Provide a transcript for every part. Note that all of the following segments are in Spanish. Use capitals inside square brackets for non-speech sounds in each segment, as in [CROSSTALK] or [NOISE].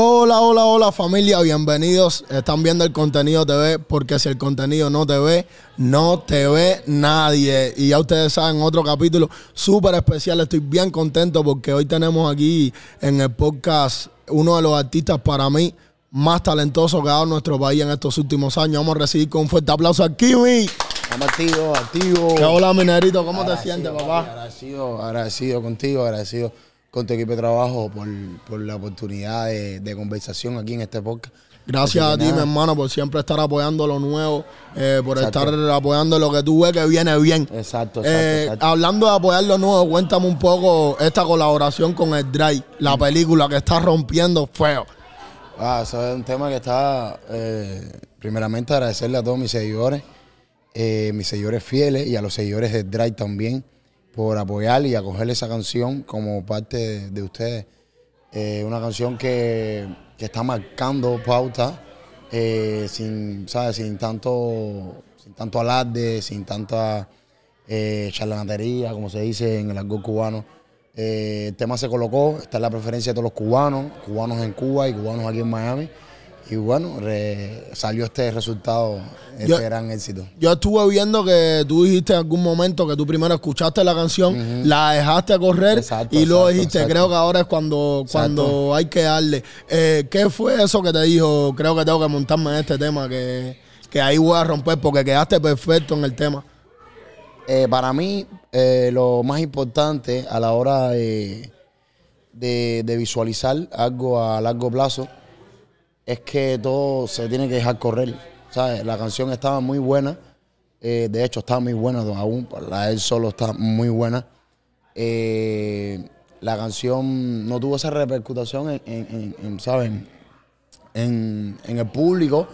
Hola, hola, hola familia, bienvenidos. Están viendo el contenido TV porque si el contenido no te ve, no te ve nadie. Y ya ustedes saben, otro capítulo súper especial. Estoy bien contento porque hoy tenemos aquí en el podcast uno de los artistas para mí más talentosos que ha dado nuestro país en estos últimos años. Vamos a recibir con un fuerte aplauso a Kiwi. Estamos activos, activos. Hola, minerito, ¿cómo te sientes, papá? Agradecido, agradecido contigo, agradecido con tu equipo de trabajo por, por la oportunidad de, de conversación aquí en este podcast. Gracias Así a ti, nada. mi hermano, por siempre estar apoyando lo nuevo, eh, por Exacto. estar apoyando lo que tú ves que viene bien. Exacto, exacto, Eh, exacto. Hablando de apoyar lo nuevo, cuéntame un poco esta colaboración con el Drive, la Mm. película que está rompiendo feo. Ah, eso es un tema que está, eh, primeramente agradecerle a todos mis seguidores, eh, mis seguidores fieles y a los seguidores de Drive también por apoyar y acoger esa canción como parte de, de ustedes. Eh, una canción que, que está marcando pauta eh, sin, ¿sabes? sin tanto sin tanto alarde, sin tanta charlatanería, como se dice en el argot cubano. Eh, el tema se colocó, está en la preferencia de todos los cubanos, cubanos en Cuba y cubanos aquí en Miami. Y bueno, re- salió este resultado, este Yo- gran éxito. Yo estuve viendo que tú dijiste en algún momento que tú primero escuchaste la canción, la dejaste correr Exacto, y luego exacto, dijiste, exacto. creo que ahora es cuando, cuando hay que darle. Eh, ¿Qué fue eso que te dijo? Creo que tengo que montarme en este tema, que, que ahí voy a romper porque quedaste perfecto en el tema. Eh, para mí, eh, lo más importante a la hora de, de- visualizar algo a largo plazo es que todo se tiene que dejar correr. ¿sabes? La canción estaba muy buena, eh, de hecho está muy buena aún, la él solo está muy buena. Eh, la canción no tuvo esa repercutación en, en- en- en, ¿saben? en, en el público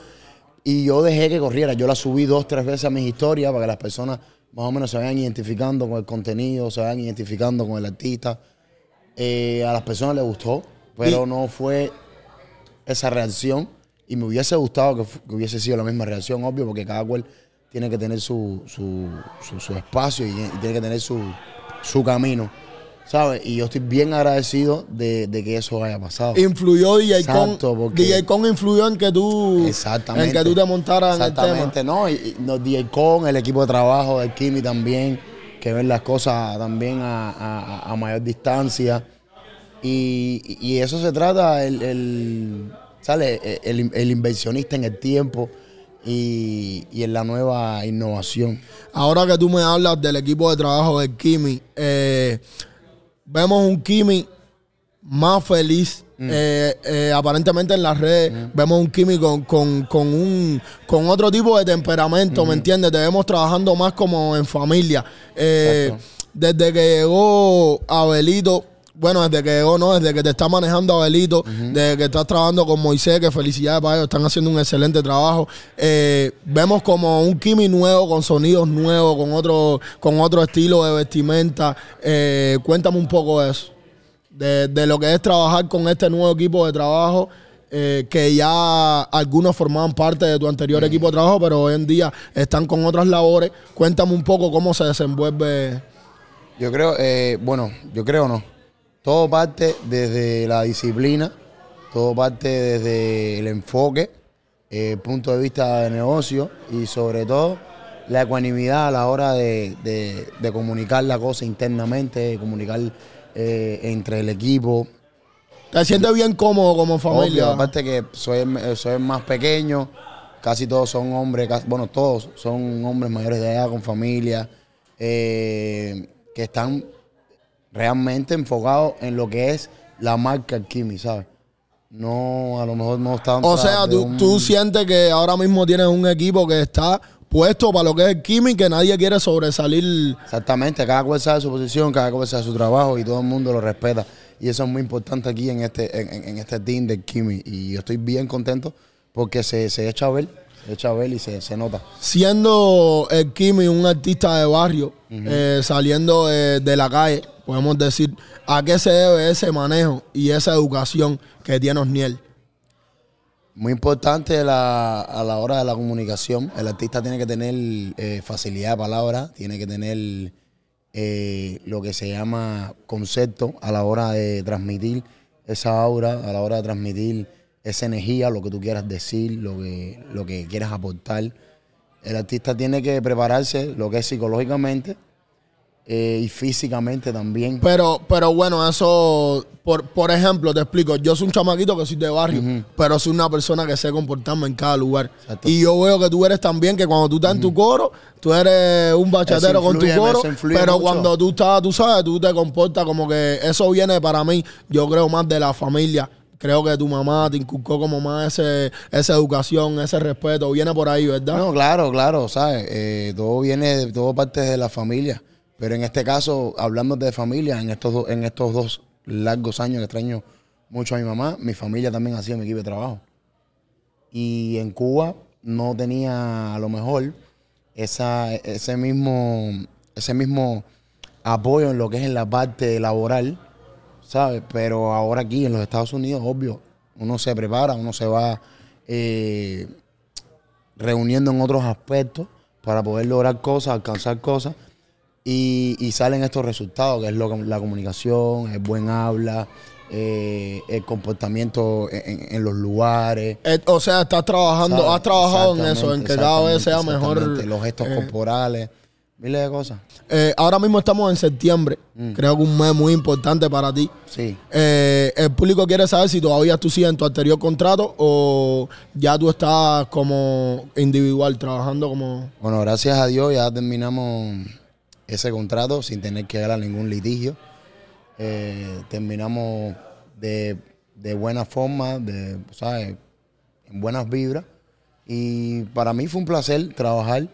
y yo dejé que corriera. Yo la subí dos, tres veces a mis historias para que las personas más o menos se vayan identificando con el contenido, se vayan identificando con el artista. Eh, a las personas les gustó, pero Y- no fue esa reacción y me hubiese gustado que hubiese sido la misma reacción, obvio, porque cada cual tiene que tener su, su, su- su espacio y, y tiene que tener su, su camino, ¿sabes? Y yo estoy bien agradecido de, de que eso haya pasado. Influyó DJ Exacto, Con. porque- DJ Con influyó en que tú. Exactamente. En que tú te montaras en el tema. Exactamente, ¿no? Y, nos DJ Con, el equipo de trabajo del Kimi también, que ven las cosas también a, a- a mayor distancia. Y, y eso se trata, el, el- ¿sale? El, el inversionista en el tiempo y, y en la nueva innovación. Ahora que tú me hablas del equipo de trabajo del Kimi, eh, vemos un Kimi más feliz. eh, eh, aparentemente en las redes vemos un Kimi con, con- con un con otro tipo de temperamento, ¿me entiendes? Te vemos trabajando más como en familia. Eh, desde que llegó Abelito, bueno, desde que llegó, no, desde que te está manejando Abelito, desde que estás trabajando con Moisés, que felicidades para ellos, están haciendo un excelente trabajo. Eh, vemos como un Kimi nuevo, con sonidos nuevos, con otro, con otro estilo de vestimenta. Eh, cuéntame un poco de eso, de, de lo que es trabajar con este nuevo equipo de trabajo. eh, que ya algunos formaban parte de tu anterior equipo de trabajo, pero hoy en día están con otras labores. Cuéntame un poco cómo se desenvuelve Yo creo, eh, bueno, yo creo no. Todo parte desde la disciplina, todo parte desde el enfoque, eh, punto de vista de negocio y sobre todo la ecuanimidad a la hora de, de- de comunicar la cosa internamente, de comunicar eh, entre el equipo. ¿Te sientes bien cómodo como familia? Obvio, aparte que soy, el- soy el más pequeño, casi todos son hombres, casi- bueno, todos son hombres mayores de edad, con familia, eh, que están realmente enfocados en lo que es la marca Kimi, ¿sabes? No, a lo mejor no están... o sea, tú, un- tú sientes que ahora mismo tienes un equipo que está puesto para lo que es el Kimi y que nadie quiere sobresalir. Exactamente, cada cual sabe su posición, cada cual sabe su trabajo y todo el mundo lo respeta. Y eso es muy importante aquí en este, en, este team de Kimi. Y yo estoy bien contento porque se, se echa a ver, echa a ver y se, se nota. Siendo el Kimi un artista de barrio, eh, saliendo de, de la calle, podemos decir, ¿a qué se debe ese manejo y esa educación que tiene Osniel? Muy importante la- a la hora de la comunicación. El artista tiene que tener eh, facilidad de palabra, tiene que tener eh, lo que se llama concepto a la hora de transmitir esa aura, a la hora de transmitir esa energía, lo que tú quieras decir, lo que, lo que quieras aportar. El artista tiene que prepararse, lo que es psicológicamente eh, y físicamente también. Pero, pero bueno, eso, por, por ejemplo, te explico, yo soy un chamaquito que soy de barrio, pero soy una persona que sé comportarme en cada lugar. Exacto. Y yo veo que tú eres también, que cuando tú estás en tu coro, tú eres un bachatero con tu coro, pero mucho. cuando tú estás, tú sabes, tú te comportas como que eso viene para mí, yo creo más de la familia. Creo que tu mamá te inculcó como más ese, esa educación, ese respeto, viene por ahí, ¿verdad? No, claro, claro, ¿sabes? Eh, todo viene, de- todo parte de la familia. Pero en este caso, hablando de familia, en estos, do- en estos dos largos años que extraño mucho a mi mamá, mi familia también hacía mi equipo de trabajo. Y en Cuba no tenía a lo mejor esa, ese, mismo, ese mismo apoyo en lo que es en la parte laboral, ¿sabes? Pero ahora aquí en los Estados Unidos, obvio, uno se prepara, uno se va eh, reuniendo en otros aspectos para poder lograr cosas, alcanzar cosas. Y, y salen estos resultados, que es lo, la comunicación, el buen habla, eh, el comportamiento en, los lugares. Eh, o sea, estás trabajando, ¿sabes? has trabajado en eso, en que cada vez sea mejor. Los gestos eh, corporales, miles de cosas. Eh, ahora mismo estamos en septiembre. Mm. Creo que un mes muy importante para ti. Sí. Eh, el público quiere saber si todavía tú sigues en tu anterior contrato o ya tú estás como individual, trabajando como... Bueno, gracias a Dios ya terminamos ese contrato sin tener que dar ningún litigio. Eh, terminamos de, de buena forma, de, ¿sabes? en buenas vibras. Y para mí fue un placer trabajar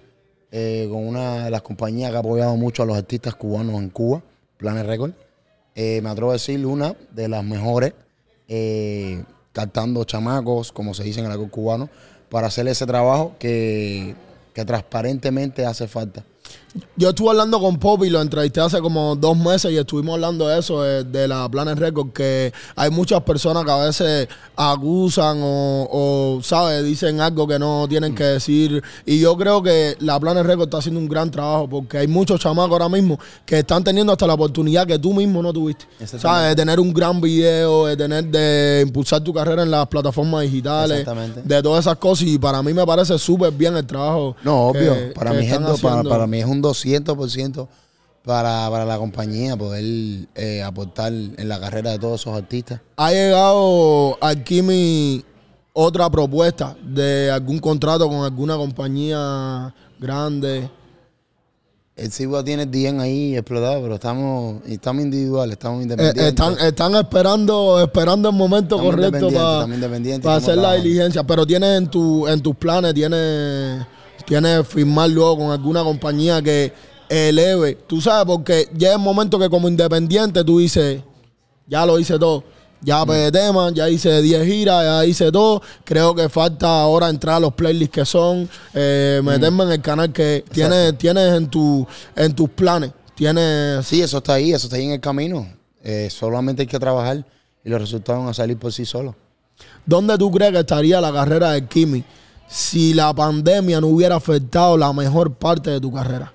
eh, con una de las compañías que ha apoyado mucho a los artistas cubanos en Cuba, Planet Record. Eh, me atrevo a decir una de las mejores, eh, captando chamacos, como se dice en el argot cubano, para hacer ese trabajo que, que transparentemente hace falta. Yo estuve hablando con Poppy, lo entrevisté hace como dos meses y estuvimos hablando de eso, de, de la Planet Record, que hay muchas personas que a veces acusan o, o, ¿sabes? Dicen algo que no tienen que decir. Y yo creo que la Planet Record está haciendo un gran trabajo porque hay muchos chamacos ahora mismo que están teniendo hasta la oportunidad que tú mismo no tuviste. ¿Sabes? De tener un gran video, de tener, de impulsar tu carrera en las plataformas digitales, de todas esas cosas. Y para mí me parece súper bien el trabajo. No, obvio. que- para, que mi gente, para, para mí es un 200% para, para la compañía poder eh, aportar en la carrera de todos esos artistas. ha llegado aquí mi otra propuesta de algún contrato con alguna compañía grande. El Cibua tiene el DM ahí explotado, pero estamos, estamos individuales, estamos Eh, independientes. están, están esperando, esperando el momento Estamos correcto para, para hacer la diligencia. Pero tienes en, tu, en tus planes, tienes, tienes firmar luego con alguna compañía que eleve. Tú sabes, porque llega el momento que como independiente tú dices, ya lo hice todo. Ya pegué temas, ya hice 10 giras, ya hice todo. Creo que falta ahora entrar a los playlists que son, eh, meterme en el canal que tienes, tienes en, tu, en tus planes. Tienes Sí, eso está ahí, eso está ahí en el camino. Eh, solamente hay que trabajar y los resultados van a salir por sí solos. ¿Dónde tú crees que estaría la carrera de Kimi si la pandemia no hubiera afectado la mejor parte de tu carrera?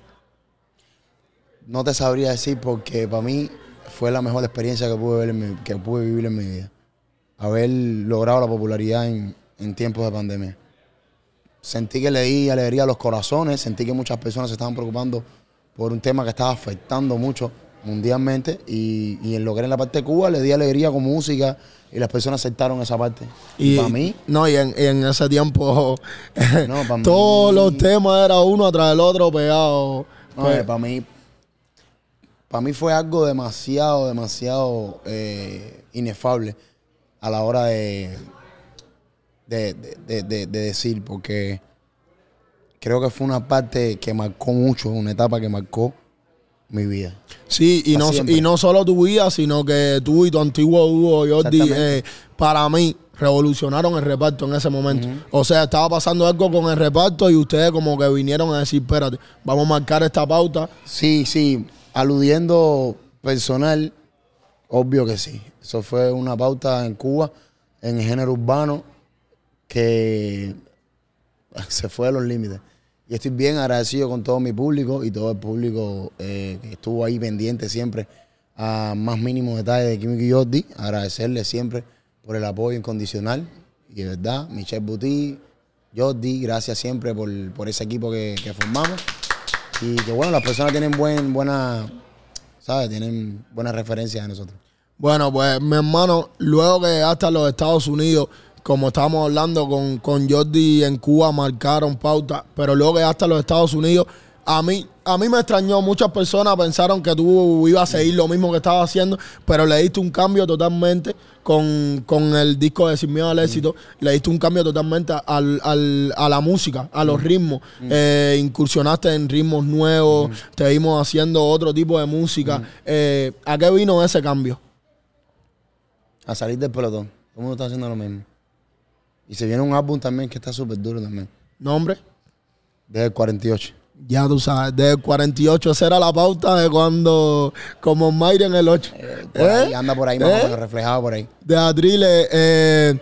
No te sabría decir porque para mí fue la mejor experiencia que pude, ver que pude vivir en mi vida. Haber logrado la popularidad en, en tiempos de pandemia. Sentí que le di alegría a los corazones, sentí que muchas personas se estaban preocupando por un tema que estaba afectando mucho mundialmente y, y en lo que era en la parte de Cuba le di alegría con música y las personas aceptaron esa parte. Y, para mí, No, y en, y en ese tiempo [LAUGHS] No, todos mí- los temas eran uno tras el otro pegados. Pues, para mí, para mí fue algo demasiado, demasiado eh, inefable a la hora de, de, de- de- de- de decir, porque creo que fue una parte que marcó mucho, una etapa que marcó mi vida. Sí, y no, siempre. y no solo tu vida, sino que tú y tu antiguo dúo, Jordi, eh, para mí, revolucionaron el reparto en ese momento. O sea, estaba pasando algo con el reparto y ustedes como que vinieron a decir, espérate, vamos a marcar esta pauta. Sí, sí, aludiendo personal, obvio que sí. Eso fue una pauta en Cuba, en el género urbano, que [LAUGHS] se fue a los límites. Y estoy bien agradecido con todo mi público y todo el público eh, que estuvo ahí pendiente siempre a más mínimos detalles de Químico y Jordi. Agradecerle siempre por el apoyo incondicional. Y de verdad, Michelle Buti, Jordi, gracias siempre por, por ese equipo que, que formamos. Y que bueno, las personas tienen buen, buena, ¿sabes? Tienen buenas referencias de nosotros. Bueno, pues mi hermano, luego que hasta los Estados Unidos, como estábamos hablando con, con Jordi en Cuba, marcaron pauta, pero luego hasta los Estados Unidos, a mí, a mí me extrañó, muchas personas pensaron que tú ibas a seguir lo mismo que estabas haciendo, pero le diste un cambio totalmente con, con el disco de Sin Miedo al Éxito, le diste un cambio totalmente al, al- a la música, a los ritmos. Eh, incursionaste en ritmos nuevos, te vimos haciendo otro tipo de música. Eh, ¿A qué vino ese cambio? A salir del pelotón. Todo el mundo está haciendo lo mismo. Y se viene un álbum también que está súper duro también. ¿Nombre? Desde el 48. Ya tú sabes, del 48, esa era la pauta de cuando, como Mayre en el 8. Por ahí, ¿Eh? anda por ahí, más ¿Eh? reflejado por ahí. De Adrile, eh,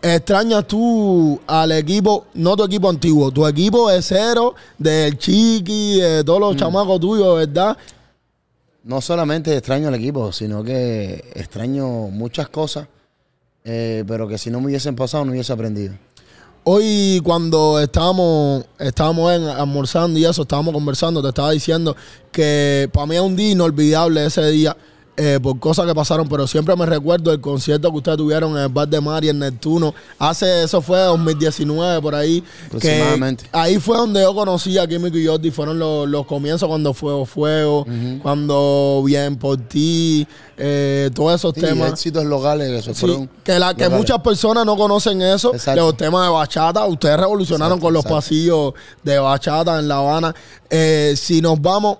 extrañas tú al equipo, no tu equipo antiguo, tu equipo de cero, del Chiqui, de todos Mm. los chamacos tuyos, ¿verdad? No solamente extraño al equipo, sino que extraño muchas cosas, eh, pero que si no me hubiesen pasado no hubiese aprendido. Hoy cuando estábamos, estábamos en, almorzando y eso, estábamos conversando, te estaba diciendo que para mí es un día inolvidable ese día eh, por cosas que pasaron, pero siempre me recuerdo el concierto que ustedes tuvieron en el bar de Mari en Neptuno. Hace, eso fue 2019 por ahí. Que Aproximadamente. ahí fue donde yo conocí a Químico y Jordi, fueron los, los comienzos cuando Fuego Fuego, cuando Bien por ti, eh, todos esos Sí, temas. éxitos locales que se Sí, que, la, que locales. muchas personas no conocen eso, Exacto. los temas de bachata. Ustedes revolucionaron Exacto, con los exacto. pasillos de bachata en La Habana. Eh, si nos vamos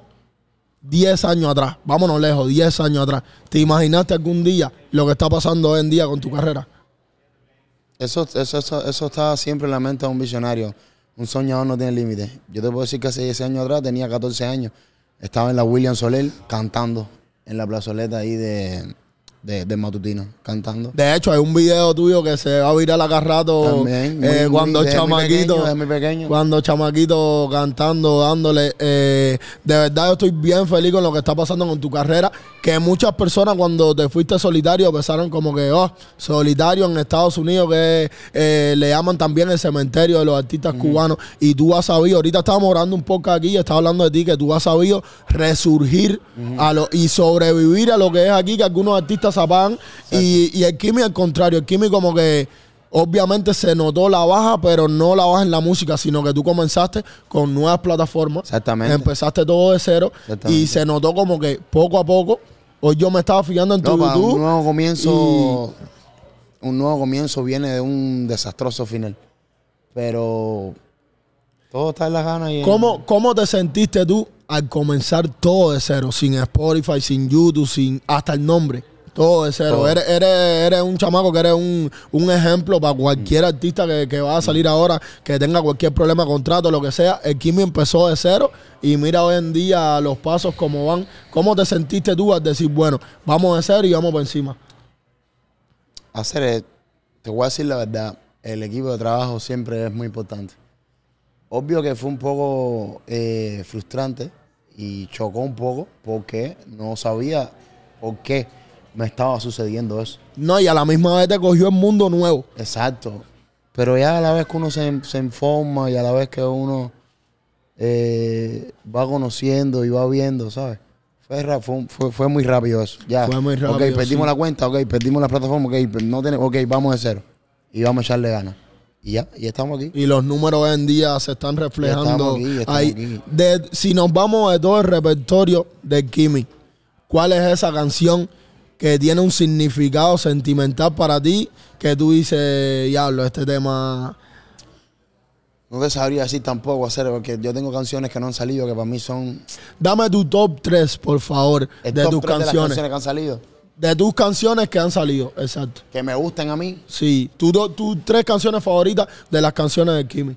10 años atrás, vámonos lejos, 10 años atrás, ¿te imaginaste algún día lo que está pasando hoy en día con tu carrera? Eso, eso, eso, eso está siempre en la mente de un visionario. Un soñador no tiene límites. Yo te puedo decir que hace 10 años atrás, tenía 14 años, estaba en la William Soler cantando en la plazoleta ahí de, de, de Matutino, cantando. De hecho, hay un video tuyo que se va a virar acá rato También, muy- eh, muy- cuando muy chamaquito, pequeño, desde muy pequeño. cuando chamaquito cantando, dándole. eh, de verdad, yo estoy bien feliz con lo que está pasando con tu carrera. Que muchas personas cuando te fuiste solitario pensaron como que, oh, solitario en Estados Unidos, que eh, le llaman también el cementerio de los artistas cubanos. Y tú has sabido, ahorita estábamos orando un poco aquí, estaba hablando de ti, que tú has sabido resurgir a lo, y sobrevivir a lo que es aquí, que algunos artistas apagan. Y, y el Kimi al contrario, el Kimi como que obviamente se notó la baja, pero no la baja en la música, sino que tú comenzaste con nuevas plataformas. Exactamente. Empezaste todo de cero y se notó como que poco a poco. Hoy yo me estaba fijando en tu No, YouTube. un nuevo comienzo, un nuevo comienzo viene de un desastroso final. Pero todo está en las ganas y en- ¿Cómo, ¿Cómo te sentiste tú al comenzar todo de cero? Sin Spotify, sin YouTube, sin hasta el nombre. Todo de cero. Todo. Eres, eres, eres un chamaco que eres un, un ejemplo para cualquier artista que, que va a salir ahora, que tenga cualquier problema, contrato, lo que sea. El Kimi empezó de cero y mira hoy en día los pasos como van. ¿Cómo te sentiste tú al decir, bueno, vamos de cero y vamos por encima? hacer, te voy a decir la verdad, el equipo de trabajo siempre es muy importante. Obvio que fue un poco eh, frustrante y chocó un poco porque no sabía por qué me estaba sucediendo eso. No, y a la misma vez te cogió el mundo nuevo. Exacto. Pero ya a la vez que uno se, se informa y a la vez que uno eh, va conociendo y va viendo, ¿sabes? Fue, fue, fue, muy rápido eso. Ya. Fue muy rápido, Ok, perdimos sí. la cuenta, ok, perdimos la plataforma, ok, no tenemos, ok, vamos de cero. Y vamos a echarle ganas. Y ya, y estamos aquí. Y los números hoy en día se están reflejando estamos aquí, ya estamos ahí. aquí. De- si nos vamos de todo el repertorio de Kimi, ¿cuál es esa canción que tiene un significado sentimental para ti? Que tú dices, diablo, este tema. No te sabría decir tampoco hacer, porque yo tengo canciones que no han salido que para mí son Dame tu top 3, por favor, el de top tus de las canciones. canciones que han salido. De tus canciones que han salido, exacto. Que me gusten a mí. Sí, tus tus tres canciones favoritas de las canciones de Kimi.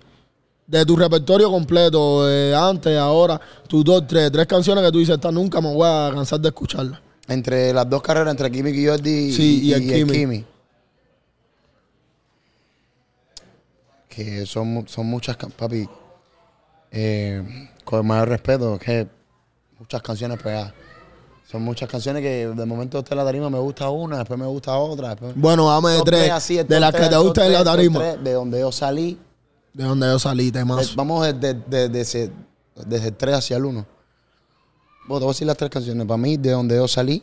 De tu repertorio completo, de antes, ahora, tus dos, tres, tres canciones que tú dices, esta nunca me voy a cansar de escucharla. Entre las dos carreras, entre Kimi y Jordi Sí, y el Kimi. que son, son muchas, papi, eh, con el mayor respeto, que muchas canciones pegadas. Son muchas canciones que de momento usted la tarima me gusta una, después me gusta otra. Después... Bueno, dame de tres. así, de las que te gusta en la tarima. tres, De donde yo salí, De donde yo salí, Eh, temazo. Vamos desde, desde, desde, desde el 3 hacia el 1. Bueno, te voy a decir las tres canciones. Para mí, de donde yo salí.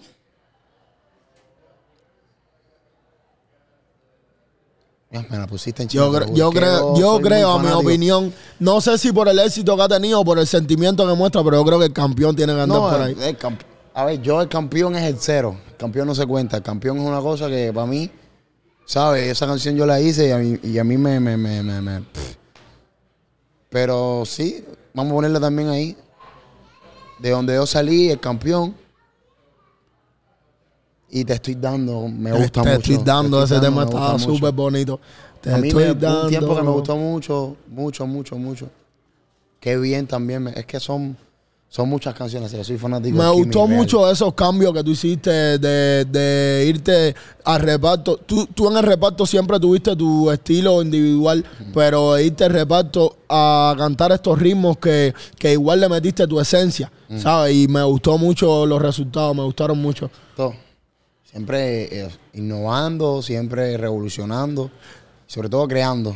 Me la pusiste en Yo, cre- yo creo, yo creo, a mi opinión, no sé si por el éxito que ha tenido o por el sentimiento que muestra, pero yo creo que el campeón tiene que andar No, por ahí. el a ver, yo el campeón es el cero. El campeón no se cuenta. El campeón es una cosa que para mí, ¿sabes? Esa canción yo la hice y a mí, y a mí me, me, me, me-. Pero sí, vamos a ponerla también ahí. De donde yo salí, el campeón. Y te estoy dando, me gusta te mucho. estoy dando, Te ese estoy tema dando, mucho. súper bonito. Te A mí estoy me, dando. un tiempo que me gustó mucho, mucho, mucho, mucho. Qué bien también. me- es que son, son muchas canciones. Yo soy fanático. Me gustó mucho esos cambios que tú hiciste de, de irte al reparto. Tú, tú en el reparto siempre tuviste tu estilo individual, pero irte al reparto a cantar estos ritmos que, que igual le metiste tu esencia, ¿sabes? Y me gustó mucho los resultados, me gustaron mucho. Todo. Siempre eh, innovando, siempre revolucionando, sobre todo creando.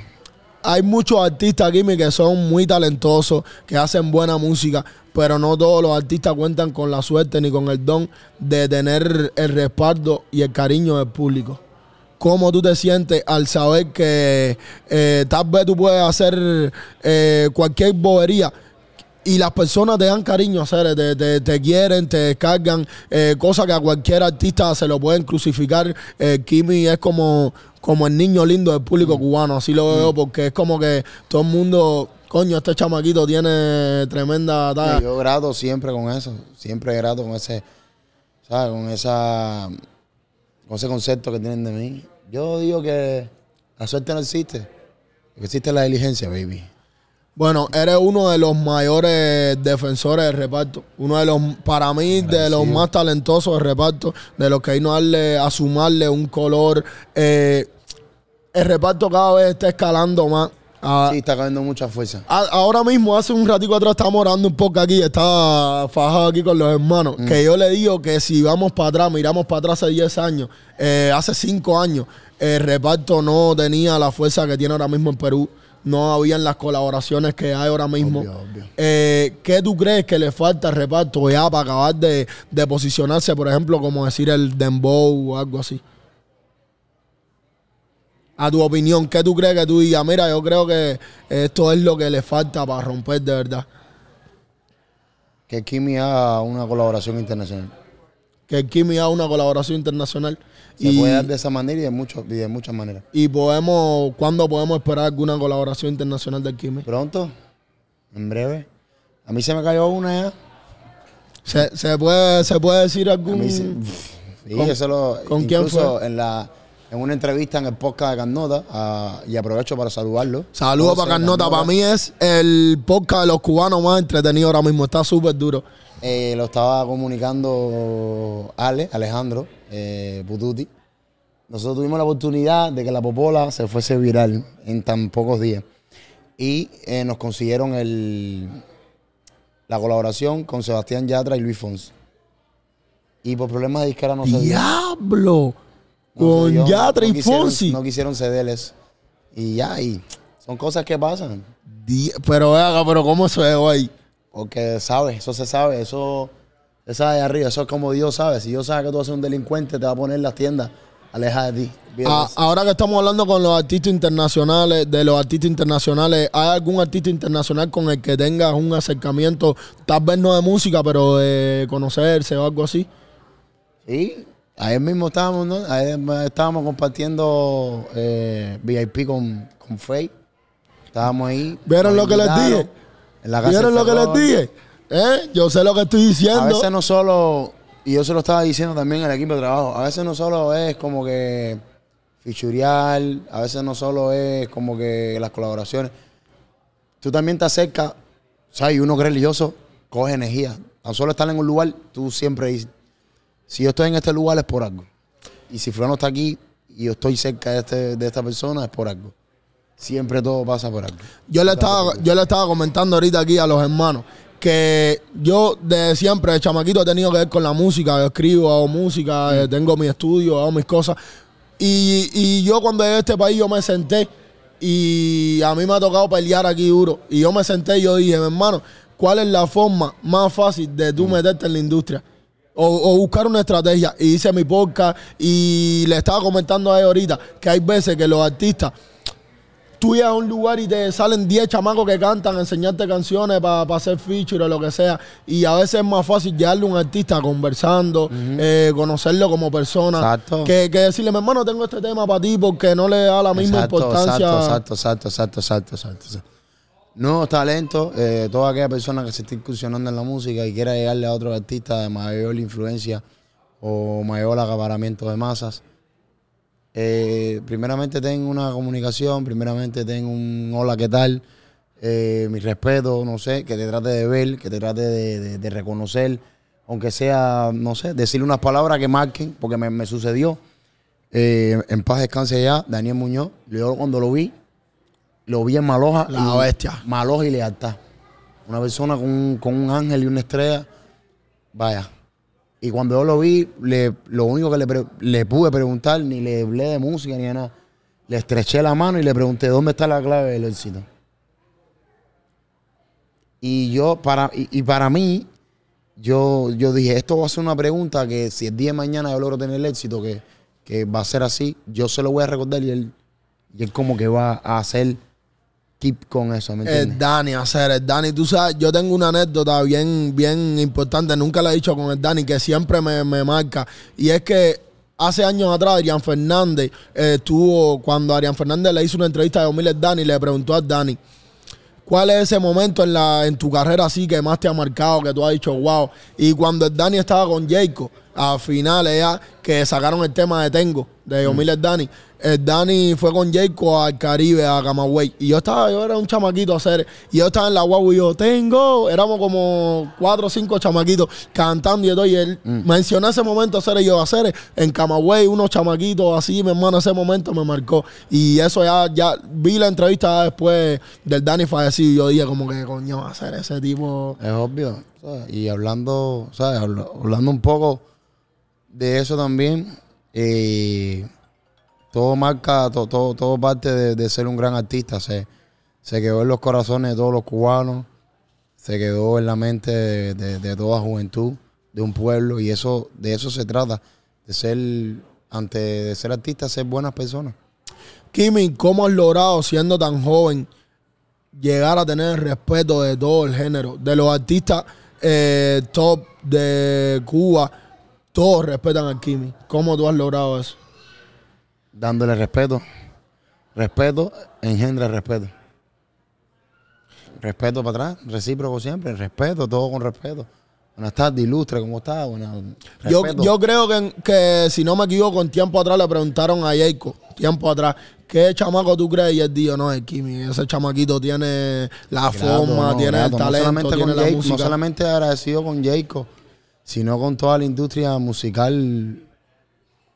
Hay muchos artistas aquí que son muy talentosos, que hacen buena música, pero no todos los artistas cuentan con la suerte ni con el don de tener el respaldo y el cariño del público. ¿Cómo tú te sientes al saber que eh, tal vez tú puedes hacer eh, cualquier bobería y las personas te dan cariño, hacer, te, te, te quieren, te descargan, eh, cosas que a cualquier artista se lo pueden crucificar. Eh, Kimi es como, como el niño lindo del público cubano, así lo veo, porque es como que todo el mundo, coño, este chamaquito tiene tremenda talla. Yo grato siempre con eso, siempre grato con ese, ¿sabes? Con esa, con ese concepto que tienen de mí. Yo digo que la suerte no existe, existe la diligencia, baby. Bueno, eres uno de los mayores defensores del reparto. Uno de los, para mí, de los más talentosos del reparto. De los que hay no darle, a sumarle un color. Eh, el reparto cada vez está escalando más. Ah, Sí, está cayendo mucha fuerza. a- ahora mismo, hace un ratico atrás, estábamos orando un poco aquí. Estaba fajado aquí con los hermanos. Que yo le digo que si vamos para atrás, miramos para atrás hace 10 años, eh, hace 5 años, el reparto no tenía la fuerza que tiene ahora mismo en Perú. No habían las colaboraciones que hay ahora mismo. Obvio, obvio. Eh, ¿Qué tú crees que le falta al reparto ya para acabar de, de posicionarse, por ejemplo, como decir el Dembow o algo así? A tu opinión, ¿qué tú crees que tú digas? Mira, yo creo que esto es lo que le falta para romper de verdad. Que Kimi haga una colaboración internacional. Que Kimi haga una colaboración internacional. Se y, puede dar de esa manera y de, mucho, y de muchas maneras. y podemos, ¿cuándo podemos esperar alguna colaboración internacional del Kimi? Pronto, en breve. A mí se me cayó una ya. ¿Se, se puede, ¿Se puede decir A algún...? mí se- [LAUGHS] sí, ¿Con- eso lo, con quién fue? En, la, en una entrevista en el podcast de Carnota, ah, y aprovecho para saludarlo. Saludos para Carnota. Para mí es el podcast de los cubanos más entretenido ahora mismo. Está súper duro. Eh, lo estaba comunicando Ale, Alejandro eh, Pututi. Nosotros tuvimos la oportunidad de que la popola se fuese viral en tan pocos días. Y eh, nos consiguieron el, la colaboración con Sebastián Yatra y Luis Fons. Y por problemas de disquera no se dio. ¡Diablo! No Con dio. Yatra No y quisieron- Fonsi. No quisieron cederles. Y ya, y son cosas que pasan. Di- Pero venga, pero ¿cómo se ve ahí? Porque sabes, eso se sabe, eso se sabe de arriba, eso es como Dios sabe. Si Dios sabe que tú eres un delincuente, te va a poner en las tiendas, aleja de ti. A- eso. ahora que estamos hablando con los artistas internacionales, de los artistas internacionales, ¿hay algún artista internacional con el que tengas un acercamiento, tal vez no de música, pero de conocerse o algo así? Sí, ayer mismo estábamos, ¿no? Ayer estábamos compartiendo eh, VIP con, con Frey. Estábamos ahí. ¿Vieron lo que les dije? En la casa ¿Vieron lo que les dije? ¿Eh? Yo sé lo que estoy A diciendo. veces no solo, y yo se lo estaba diciendo también al equipo de trabajo, a veces no solo es como que fichurear, a veces no solo es como que las colaboraciones. Tú también te acercas, ¿sabes? Y uno que es religioso coge energía. Tan solo estar en un lugar, tú siempre dices, si yo estoy en este lugar es por algo. Y si fulano está aquí y yo estoy cerca de, este, de esta persona es por algo. siempre todo pasa por aquí. Yo le estaba, yo le estaba comentando ahorita aquí a los hermanos que yo de siempre, de chamaquito, he tenido que ver con la música. Yo escribo, hago música, eh, tengo mi estudio, hago mis cosas. Y, y yo cuando llegué a este país, yo me senté y a mí me ha tocado pelear aquí duro. Y yo me senté y yo dije, mi hermano, ¿cuál es la forma más fácil de tú meterte en la industria? O, o buscar una estrategia. Y hice mi podcast y le estaba comentando a él ahorita que hay veces que los artistas tú llegas a un lugar y te salen 10 chamacos que cantan, enseñarte canciones para hacer feature o lo que sea. Y a veces es más fácil llegarle a un artista conversando, eh, conocerlo como persona, Exacto. que, que decirle, mi hermano, tengo este tema para ti porque no le da la misma Exacto, importancia. Exacto, exacto, exacto, exacto, exacto, exacto. Nuevos talentos, eh, toda aquella persona que se esté incursionando en la música y quiera llegarle a otros artistas de mayor influencia o mayor acaparamiento de masas. Eh, primeramente tengo una comunicación, primeramente tengo un hola, ¿qué tal? Eh, mi respeto, no sé, que te trate de ver, que te trate de reconocer, aunque sea, no sé, decirle unas palabras que marquen, porque me, me sucedió. Eh, en paz descanse ya, Daniel Muñoz. Yo cuando lo vi, lo vi en Maloja. La y- bestia. Maloja y lealtad. Una persona con un, con un ángel y una estrella. Vaya. Y cuando yo lo vi, le, lo único que le, le pude preguntar, ni le hablé de música ni de nada. Le estreché la mano y le pregunté, ¿dónde está la clave del éxito? Y yo, para, y, y para mí, yo, yo dije, esto va a ser una pregunta que si el día de mañana yo logro tener el éxito, que, que va a ser así, yo se lo voy a recordar y él, y él como que va a hacer keep con eso, ¿me Es entiendes? Dani, hacer el Dani. Tú sabes, yo tengo una anécdota bien, bien importante, nunca la he dicho con el Dani, que siempre me, me marca. Y es que hace años atrás, Adrián Fernández eh, estuvo, cuando Adrián Fernández le hizo una entrevista de 2000 al Dani, le preguntó a Dani, ¿cuál es ese momento en, la, en tu carrera así que más te ha marcado, que tú has dicho, wow? Y cuando el Dani estaba con Jacob, a finales ya, que sacaron el tema de Tengo, de Yomil el Dani, el Dani fue con Jacob al Caribe, a Camagüey. Y yo estaba, yo era un chamaquito a hacer, y yo estaba en la guagua y yo, Tengo, éramos como cuatro o cinco chamaquitos cantando y todo. Y él mencionó ese momento hacer y yo hacer en Camagüey, unos chamaquitos así, mi hermano, ese momento me marcó. Y eso ya, ya vi la entrevista después del Dani fallecido y yo dije como que coño hacer ese tipo. Es obvio. ¿sabes? Y hablando, ¿sabes? Habla- Hablando un poco de eso también, eh, todo marca, to- todo, todo parte de, ser un gran artista. Se, quedó en los corazones de todos los cubanos, se quedó en la mente de, de- de toda juventud, de un pueblo, y eso, de eso se trata, de ser, antes de ser artista, ser buenas personas. Kimi, ¿cómo has logrado siendo tan joven llegar a tener el respeto de todo el género? De los artistas eh, top de Cuba, todos respetan al Kimi. ¿Cómo tú has logrado eso? Dándole respeto. Respeto engendra respeto. Respeto para atrás, recíproco siempre, respeto, todo con respeto. Buenas tardes, ilustre, ¿cómo estás? Yo, creo que, que, si no me equivoco, en tiempo atrás le preguntaron a Jacob, tiempo atrás, ¿qué chamaco tú crees? Y él dijo, no, es Kimi, ese chamaquito tiene la Grato, forma, no, tiene grato. el talento, no solamente tiene con la Jake, música. no solamente agradecido con Jacob, sino con toda la industria musical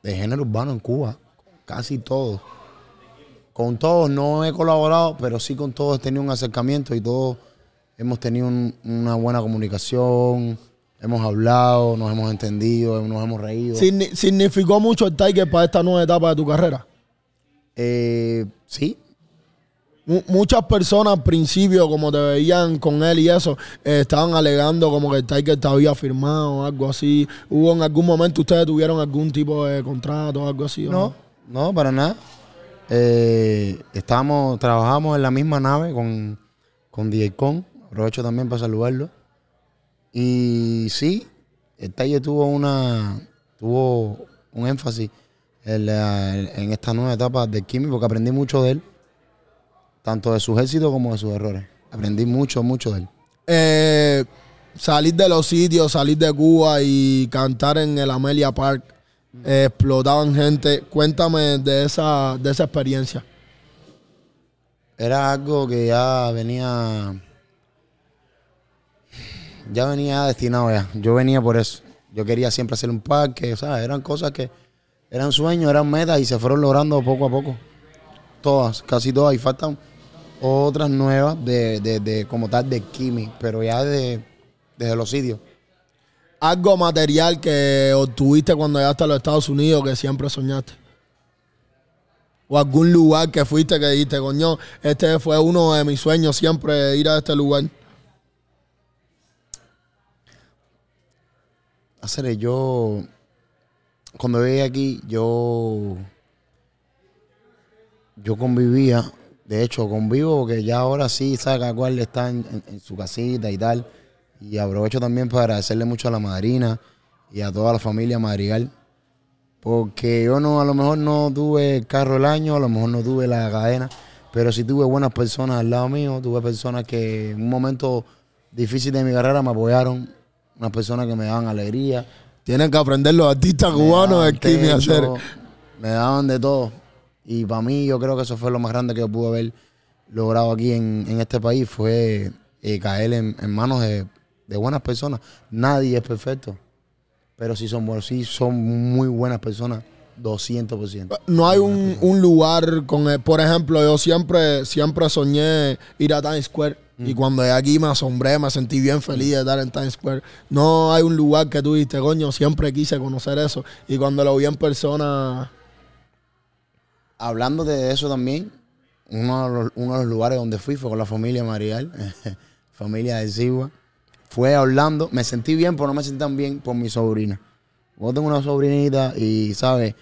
de género urbano en Cuba. Casi todos. Con todos no he colaborado, pero sí con todos he tenido un acercamiento y todos hemos tenido un- una buena comunicación, hemos hablado, nos hemos entendido, nos hemos reído. Signi- ¿Significó mucho el Tiger para esta nueva etapa de tu carrera? Eh, sí, Mu- Muchas personas al principio, como te veían con él y eso, eh, estaban alegando como que el Tiger te había firmado o algo así. ¿Hubo en algún momento ustedes tuvieron algún tipo de contrato o algo así? o No, no, para nada. Eh, estamos, trabajamos en la misma nave con, con DJ. Aprovecho también para saludarlo. Y sí, el Taller tuvo una, tuvo un énfasis en, la- en esta nueva etapa de Kimi porque aprendí mucho de él, tanto de sus éxitos como de sus errores. Aprendí mucho, mucho de él. Eh, salir de los sitios, salir de Cuba y cantar en el Amelia Park, explotaban gente. Cuéntame de esa, de esa experiencia. Era algo que ya venía. Ya venía destinado ya. Yo venía por eso. Yo quería siempre hacer un parque, ¿sabes? Eran cosas que eran sueños, eran metas y se fueron logrando poco a poco. todas, casi todas, y faltan otras nuevas de, de, de como tal de Kimi, pero ya de, desde los sitios. Algo material que obtuviste cuando llegaste a los Estados Unidos que siempre soñaste. O algún lugar que fuiste que dijiste, coño, este fue uno de mis sueños siempre, ir a este lugar. Hacer yo, cuando llegué aquí, yo, yo convivía, de hecho convivo porque ya ahora sí, sabe cual está en su casita y tal. Y aprovecho también para agradecerle mucho a la madrina y a toda la familia Madrigal. Porque yo no, a lo mejor no tuve el carro del año, a lo mejor no tuve la cadena, pero sí tuve buenas personas al lado mío, tuve personas que en un momento difícil de mi carrera me apoyaron, unas personas que me daban alegría, Tienen que aprender los artistas cubanos de Kimi a daban hacer. Me daban de todo. Y para mí yo creo que eso fue lo más grande que yo pude haber logrado aquí en, en este país, fue eh, caer en, en manos de, de buenas personas. Nadie es perfecto, pero sí son buenos, sí son muy buenas personas, 200%. No hay un, un lugar con el- por ejemplo, yo siempre, siempre soñé ir a Times Square. Y cuando llegué aquí me asombré, me sentí bien feliz de estar en Times Square. No hay un lugar que tú dijiste, coño, siempre quise conocer eso. Y cuando lo vi en persona, Hablando de eso también, uno de, los, uno de los lugares donde fui fue con la familia Marial, [LAUGHS] familia de Sigua. Fue a Orlando, me sentí bien, pero no me sentí tan bien por mi sobrina. Yo tengo una sobrinita y, ¿sabes?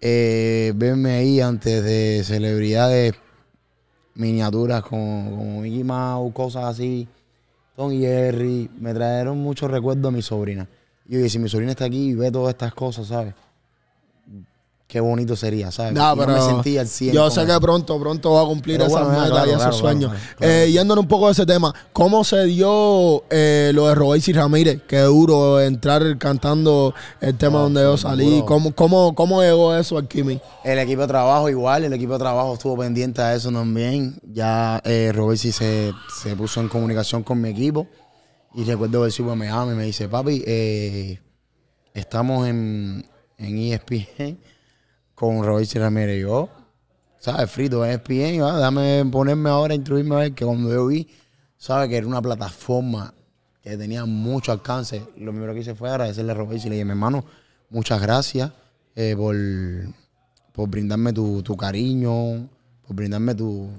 Eh, verme ahí antes de celebridades miniaturas como, como Mickey Mouse, cosas así, Tom y Jerry, me trajeron muchos recuerdos de mi sobrina. Y yo dije, si mi sobrina está aquí y ve todas estas cosas, ¿sabes? Qué bonito sería, ¿sabes? Nah, Y yo pero me sentí al 100 yo sé que pronto, pronto va a cumplir Pero esas bueno, metas claro, y esos claro, sueños. claro. Eh, yéndonos un poco de ese tema, ¿cómo se dio eh, lo de Robéis y Ramírez? Qué duro entrar cantando el tema No, donde yo salí. ¿Cómo, cómo, ¿Cómo llegó eso al Kimi? El equipo de trabajo igual, el equipo de trabajo estuvo pendiente a eso también. Ya eh, Robertsi se, se puso en comunicación con mi equipo y recuerdo que Silva me llama y me dice, papi, eh, estamos en, en ESPN con Robertsi Ramírez. Yo, ¿sabes? Frito ESPN, ah, déjame ponerme ahora, instruirme a ver que cuando yo vi, ¿sabes? Que era una plataforma que tenía mucho alcance. Lo primero que hice fue agradecerle a Robertsi y le dije, mi hermano, muchas gracias eh, por por brindarme tu, tu cariño, por brindarme tu,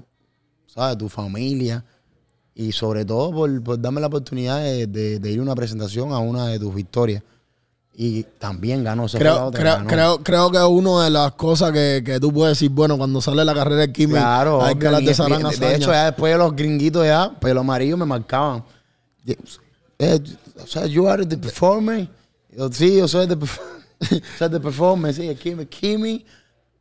¿sabes? Tu familia y sobre todo por, por darme la oportunidad de, de- de ir a una presentación a una de tus victorias. Y también ganó. la Creo, otra, creo, ganó. creo, creo que una de las cosas que, que tú puedes decir, bueno, cuando sale la carrera del Kimi, Claro, hay que las de de, hecho, ya después los gringuitos ya, pelo amarillo, me marcaban. Eh, o sea, you are the performer. Sí, yo soy the, [LAUGHS] performer, sí, Kimi.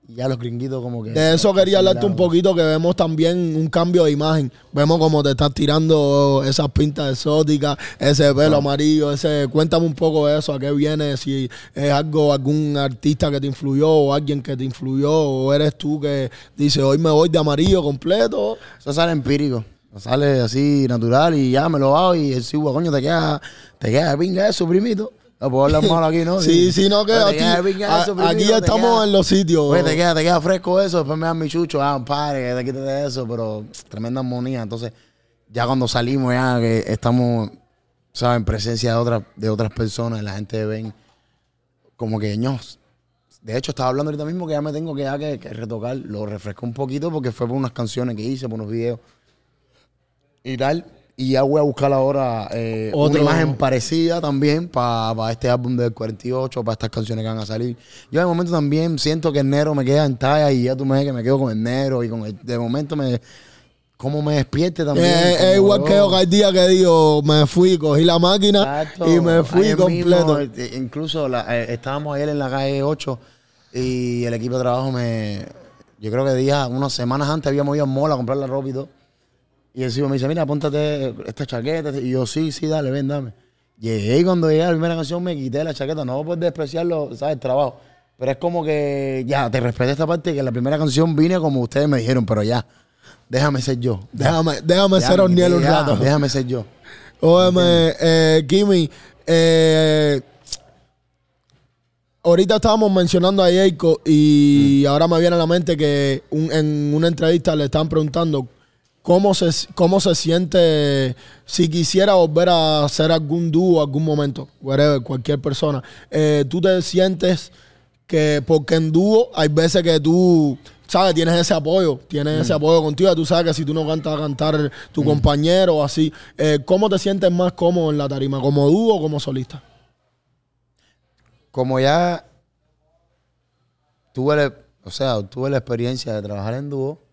Y ya los gringuitos como que... De eso quería hablarte un poquito, que vemos también un cambio de imagen. Vemos como te estás tirando esas pintas exóticas, ese pelo amarillo, ese... Cuéntame un poco de eso, a qué viene, si es algo, algún artista que te influyó, o alguien que te influyó, o eres tú que dice, hoy me voy de amarillo completo. Eso sale empírico. Sale así natural y ya me lo hago y el sigo, coño, te queda, te queda pinga eso, primito. No puedo hablar [LAUGHS] mal aquí, ¿no? Sí, sí, no, que te aquí, a- eso, aquí ya estamos queda- en los sitios. Oye, te queda, te queda fresco eso, después me dan mi chucho, ah, padre, te quites de eso, pero tremenda armonía. Entonces, ya cuando salimos, ya que estamos, ¿sabes? En presencia de otras, de otras personas, la gente ven como que, ños. De hecho, estaba hablando ahorita mismo que ya me tengo que, ya que, que retocar, lo refresco un poquito porque fue por unas canciones que hice, por unos videos y tal. Y ya voy a buscar ahora eh, una imagen parecida también para este álbum del 48, para estas canciones que van a salir. Yo de momento también siento que enero me queda en talla y ya tú me ves que me quedo con enero y con el- de momento me como me despierte también. Eh, es igual que yo que hay días que digo, me fui, cogí la máquina Exacto. y me fui Ayer completo. mismo, eh, incluso la- eh, estábamos ayer en la calle 8 y el equipo de trabajo me. Yo creo que días, unas semanas antes habíamos ido a Mola a comprar la ropa y todo. Y el me dice, mira, póntate esta chaqueta. Y yo, sí, sí, dale, ven, dame. Llegué y cuando llegué a la primera canción me quité la chaqueta. No por despreciarlo, ¿sabes? El trabajo. Pero es como que ya, te respeté esta parte que en la primera canción vine como ustedes me dijeron, pero ya, déjame ser yo. Déjame, déjame ser Orniel un rato. Déjame ser yo. Óyeme, eh, Kimi, eh, ahorita estábamos mencionando a Jacob y ahora me viene a la mente que un- en una entrevista le estaban preguntando cómo se, cómo se siente si quisiera volver a hacer algún dúo, algún momento, whatever, cualquier persona. Eh, tú te sientes que, porque en dúo hay veces que tú, ¿sabes? Tienes ese apoyo, tienes ese apoyo contigo, tú sabes que si tú no cantas, a cantar tu compañero o así. Eh, ¿Cómo te sientes más cómodo en la tarima? ¿Como dúo o como solista? Como ya tuve, o sea, tuve la experiencia de trabajar en dúo,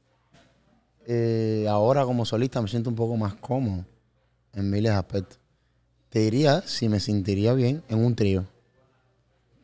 eh, ahora como solista me siento un poco más cómodo en miles de aspectos. Te diría si me sentiría bien en un trío.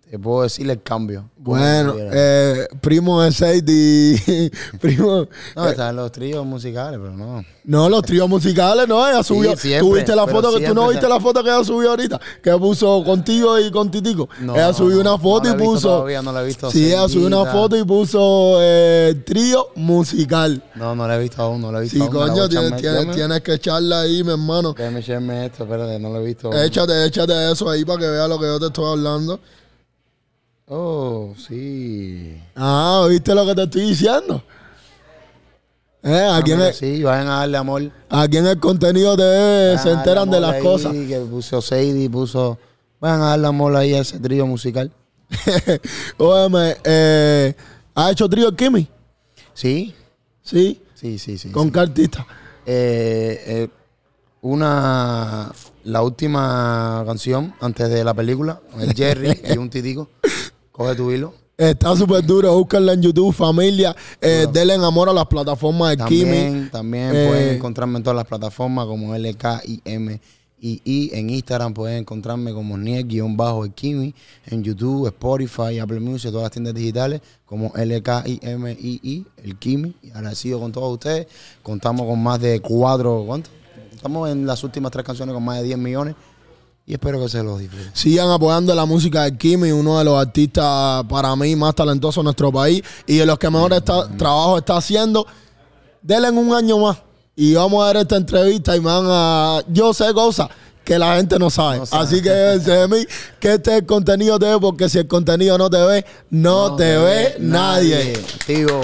Te puedo decir el cambio. Bueno, eh, primo de Sadie, [LAUGHS] primo. no, están los tríos musicales, pero no. No, los tríos musicales, no, ella subió. siempre, ¿Tú viste la foto que tú no viste la foto que ella subió ahorita? Que puso contigo y con Titico. No, ella subió una foto no la y puso. todavía, no la he visto Sí, ella subió una foto y puso eh, trío musical. No, no la he visto aún, no la he visto Sí, aún. la coño, tienes, que echarla ahí, mi hermano. Déjame echarme esto, espérate, no lo he visto. aún. Échate, échate eso ahí para que vea lo que yo te estoy hablando. Oh, sí. Ah, ¿viste lo que te estoy diciendo? Eh, Ah, aquí, en el, Sí, vayan a darle amor. aquí en el contenido de se enteran de las ahí, cosas. Que puso Sadie, puso. Vayan a darle amor ahí a ese trío musical. [LAUGHS] Óyeme, eh, ¿has hecho trío el Kimi? Sí, Sí. sí, sí, sí. ¿Con sí. qué artista? Eh, eh, una. La última canción antes de la película, el Jerry y un titico. [LAUGHS] Coge tu hilo. Está súper duro, búsquenla en YouTube, familia. Eh, denle amor a las plataformas de Kimi. También, Eh, pueden encontrarme en todas las plataformas como LKIM y I. En Instagram pueden encontrarme como Niel-el Kimi. En YouTube, Spotify, Apple Music, todas las tiendas digitales como LKIMII, el Kimi. Y agradecido con todos ustedes. Contamos con más de cuatro, ¿cuánto? Estamos en las últimas tres canciones con más de 10 millones. Y espero que se los disfruten. Sigan apoyando la música de Kimi, uno de los artistas para mí más talentosos de nuestro país y de los que mejor está- trabajo está haciendo. Denle un año más y vamos a ver esta entrevista y van a... Yo sé cosas que la gente no sabe. No sabe. Así que déjense de [LAUGHS] mí que este es el contenido te ve porque si el contenido no te ve, no, te, ve nadie. Activo.